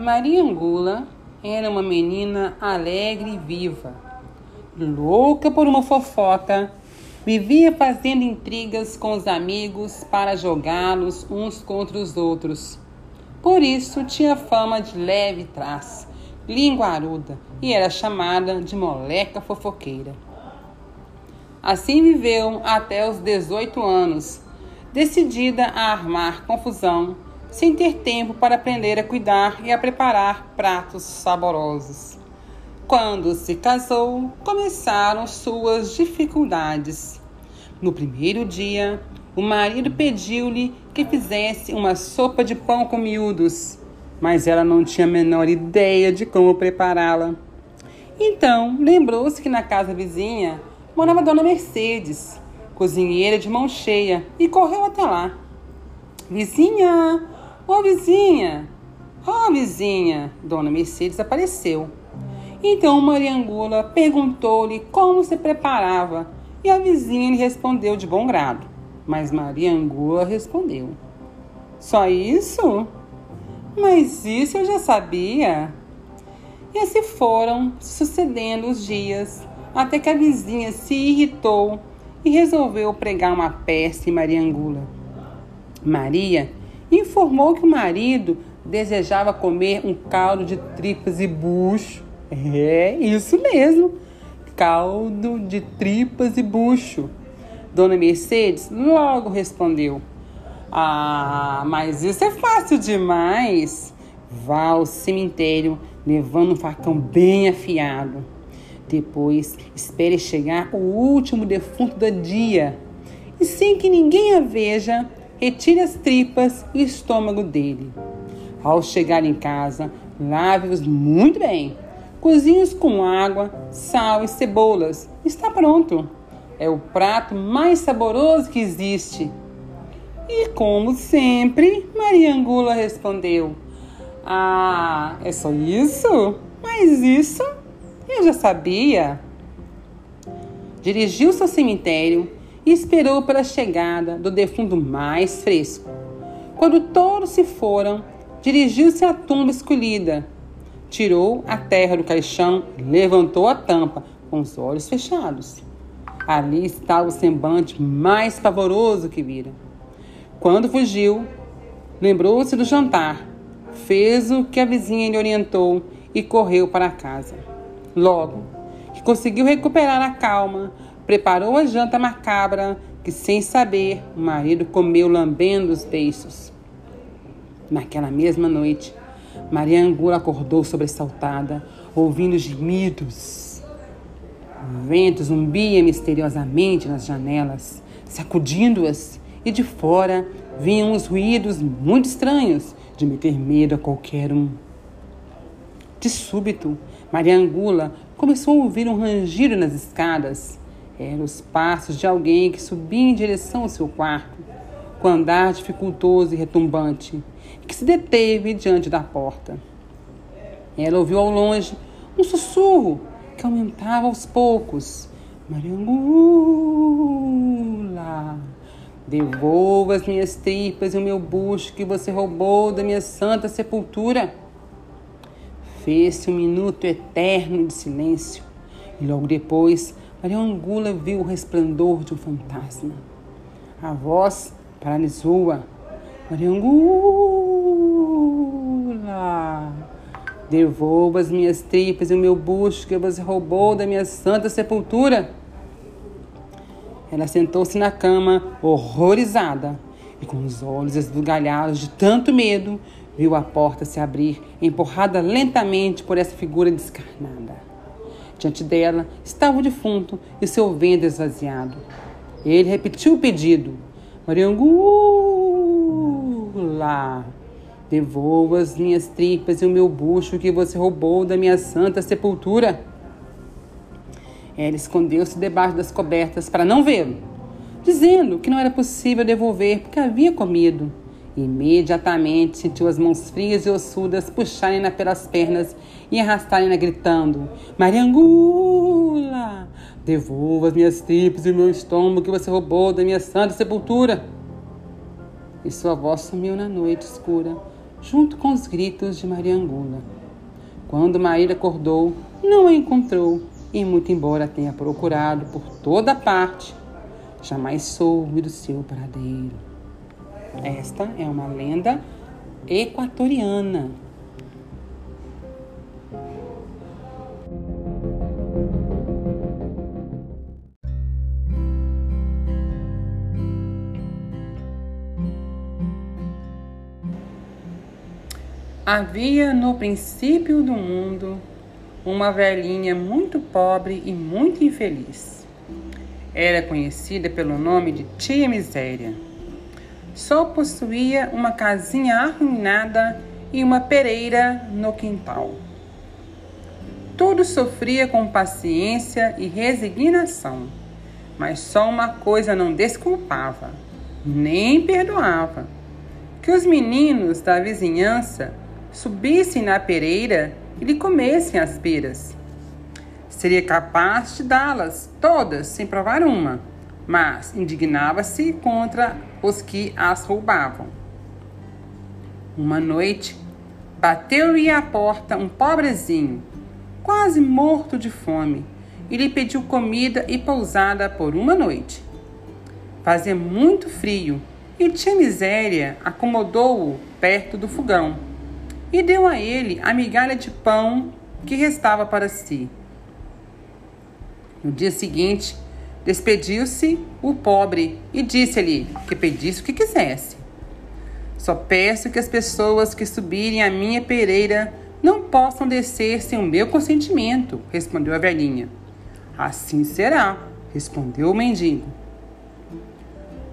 Maria Angula era uma menina alegre e viva, louca por uma fofoca, vivia fazendo intrigas com os amigos para jogá-los uns contra os outros. Por isso tinha fama de leve traço, linguaruda e era chamada de moleca fofoqueira. Assim viveu até os 18 anos, decidida a armar confusão, sem ter tempo para aprender a cuidar e a preparar pratos saborosos. Quando se casou, começaram suas dificuldades. No primeiro dia, o marido pediu-lhe que fizesse uma sopa de pão com miúdos, mas ela não tinha a menor ideia de como prepará-la. Então, lembrou-se que na casa vizinha morava Dona Mercedes, cozinheira de mão cheia, e correu até lá. Vizinha! Ô vizinha! Ó vizinha! Dona Mercedes apareceu. Então Maria Angula perguntou-lhe como se preparava e a vizinha lhe respondeu de bom grado. Mas Maria Angula respondeu: Só isso? Mas isso eu já sabia. E assim foram sucedendo os dias, até que a vizinha se irritou e resolveu pregar uma peça em Maria Angula. Maria informou que o marido desejava comer um caldo de tripas e bucho. É, isso mesmo, caldo de tripas e bucho. Dona Mercedes logo respondeu: Ah, mas isso é fácil demais. Vá ao cemitério levando um facão bem afiado. Depois, espere chegar o último defunto do dia. E sem que ninguém a veja, retire as tripas e o estômago dele. Ao chegar em casa, lave-os muito bem. Cozinhe-os com água, sal e cebolas. Está pronto. É o prato mais saboroso que existe. E como sempre, Maria Angula respondeu: Ah, é só isso? Mas isso eu já sabia. Dirigiu-se ao cemitério e esperou pela chegada do defunto mais fresco. Quando todos se foram, dirigiu-se à tumba escolhida. Tirou a terra do caixão e levantou a tampa com os olhos fechados. Ali estava o semblante mais pavoroso que vira. Quando fugiu, lembrou-se do jantar, fez o que a vizinha lhe orientou e correu para casa. Logo que conseguiu recuperar a calma, preparou a janta macabra que, sem saber, o marido comeu lambendo os beiços. Naquela mesma noite, Maria Angula acordou sobressaltada, ouvindo gemidos o vento zumbia misteriosamente nas janelas, sacudindo-as, e de fora vinham os ruídos muito estranhos de meter medo a qualquer um. De súbito, Maria Angula começou a ouvir um rangido nas escadas. Eram os passos de alguém que subia em direção ao seu quarto, com andar dificultoso e retumbante, que se deteve diante da porta. Ela ouviu ao longe um sussurro que aumentava aos poucos. Mariangula, devolva as minhas tripas e o meu bucho que você roubou da minha santa sepultura. Fez-se um minuto eterno de silêncio e logo depois Mariangula viu o resplendor de um fantasma. A voz paralisou-a. Mariangula. Devolva as minhas tripas e o meu bucho que você roubou da minha santa sepultura. Ela sentou-se na cama, horrorizada, e com os olhos esbugalhados de tanto medo, viu a porta se abrir, empurrada lentamente por essa figura descarnada. Diante dela estava o defunto e seu ventre esvaziado. Ele repetiu o pedido: Mariangula. Devolva as minhas tripas e o meu bucho que você roubou da minha santa sepultura. Ela escondeu-se debaixo das cobertas para não vê-lo, dizendo que não era possível devolver porque havia comido. Imediatamente sentiu as mãos frias e ossudas puxarem-na pelas pernas e arrastarem-na gritando: Mariangula! Devolva as minhas tripas e o meu estômago que você roubou da minha santa sepultura. E sua voz sumiu na noite escura junto com os gritos de Maria Angula. Quando Maíra acordou, não a encontrou e, muito embora tenha procurado por toda parte, jamais soube do seu paradeiro. Esta é uma lenda equatoriana. Havia no princípio do mundo uma velhinha muito pobre e muito infeliz. Era conhecida pelo nome de Tia Miséria. Só possuía uma casinha arruinada e uma pereira no quintal. Tudo sofria com paciência e resignação, mas só uma coisa não desculpava, nem perdoava: que os meninos da vizinhança subissem na pereira e lhe comessem as peras. Seria capaz de dá-las todas sem provar uma, mas indignava-se contra os que as roubavam. Uma noite, bateu-lhe à porta um pobrezinho, quase morto de fome, e lhe pediu comida e pousada por uma noite. Fazia muito frio e tinha miséria acomodou-o perto do fogão e deu a ele a migalha de pão que restava para si. No dia seguinte, despediu-se o pobre e disse-lhe que pedisse o que quisesse. Só peço que as pessoas que subirem a minha pereira não possam descer sem o meu consentimento, respondeu a velhinha. Assim será, respondeu o mendigo.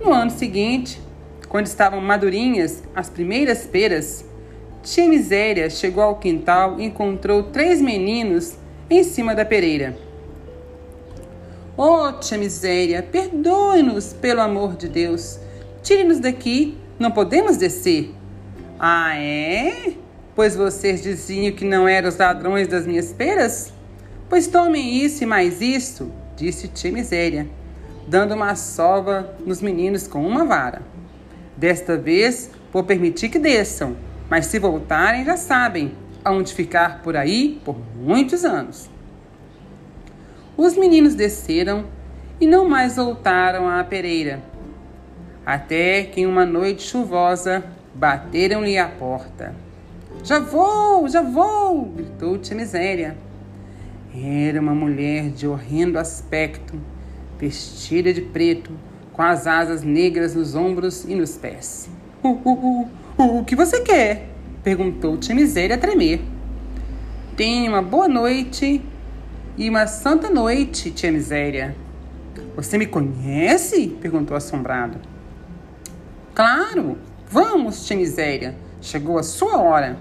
No ano seguinte, quando estavam madurinhas as primeiras peras, Tia Miséria chegou ao quintal e encontrou três meninos em cima da pereira. Oh, tia Miséria, perdoe-nos, pelo amor de Deus. Tire-nos daqui, não podemos descer. Ah, é? Pois vocês diziam que não eram os ladrões das minhas peras? Pois tomem isso e mais isso, disse tia Miséria, dando uma sova nos meninos com uma vara. Desta vez, vou permitir que desçam mas se voltarem, já sabem aonde ficar por aí por muitos anos. Os meninos desceram e não mais voltaram à pereira, até que em uma noite chuvosa bateram-lhe à porta. Já vou, já vou! gritou Tia Miséria. Era uma mulher de horrendo aspecto, vestida de preto, com as asas negras nos ombros e nos pés. Uh, uh, uh. O que você quer? perguntou Tia Miséria a tremer. Tenha uma boa noite e uma santa noite, Tia Miséria. Você me conhece? perguntou assombrado. Claro, vamos, Tia Miséria. Chegou a sua hora.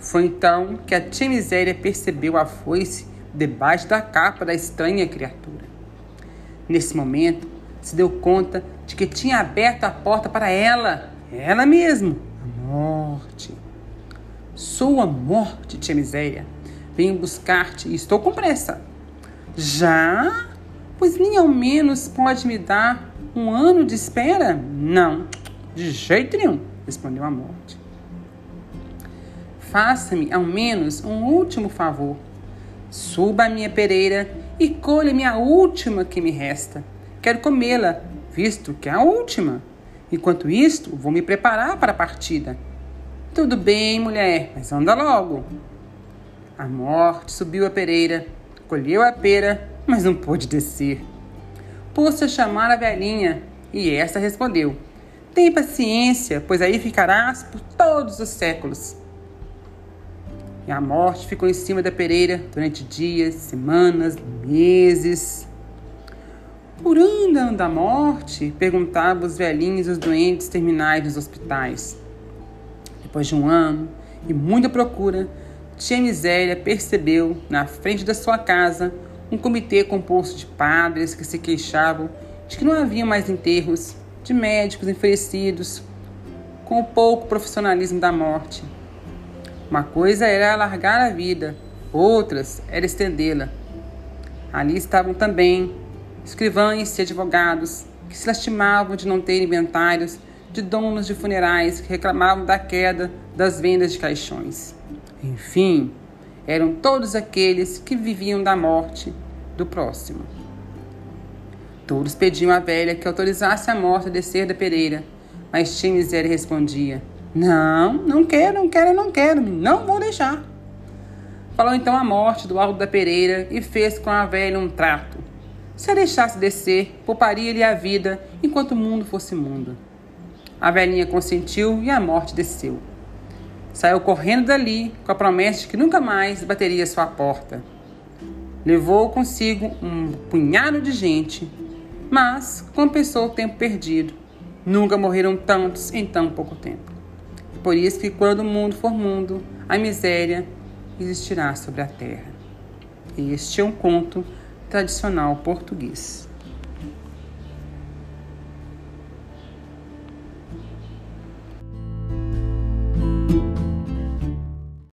Foi então que a Tia Miséria percebeu a foice debaixo da capa da estranha criatura. Nesse momento, se deu conta de que tinha aberto a porta para ela, ela mesma morte. Sou a morte, tia miséria. Venho buscar-te e estou com pressa. Já? Pois nem ao menos pode me dar um ano de espera? Não, de jeito nenhum, respondeu a morte. Faça-me ao menos um último favor. Suba a minha pereira e colha-me a última que me resta. Quero comê-la, visto que é a última. Enquanto isto, vou me preparar para a partida. Tudo bem, mulher, mas anda logo. A morte subiu a pereira, colheu a pera, mas não pôde descer. Pôs-se a chamar a velhinha, e esta respondeu: Tem paciência, pois aí ficarás por todos os séculos. E a morte ficou em cima da pereira durante dias, semanas, meses. Por onde anda a morte? perguntavam os velhinhos e os doentes terminais dos hospitais. Depois de um ano e muita procura, Tia Miséria percebeu, na frente da sua casa, um comitê composto de padres que se queixavam de que não havia mais enterros, de médicos enfurecidos com o pouco profissionalismo da morte. Uma coisa era alargar a vida, outras era estendê-la. Ali estavam também escrivães e advogados que se lastimavam de não ter inventários de donos de funerais que reclamavam da queda das vendas de caixões. Enfim, eram todos aqueles que viviam da morte do próximo. Todos pediam à velha que autorizasse a morta a descer da pereira, mas tia Miséria respondia: Não, não quero, não quero, não quero, não vou deixar. Falou então a morte do alto da pereira e fez com a velha um trato. Se a deixasse descer, pouparia-lhe a vida enquanto o mundo fosse mundo. A velhinha consentiu e a morte desceu. Saiu correndo dali com a promessa de que nunca mais bateria sua porta. Levou consigo um punhado de gente, mas compensou o tempo perdido. Nunca morreram tantos em tão pouco tempo. Por isso que quando o mundo for mundo, a miséria existirá sobre a terra. Este é um conto tradicional português.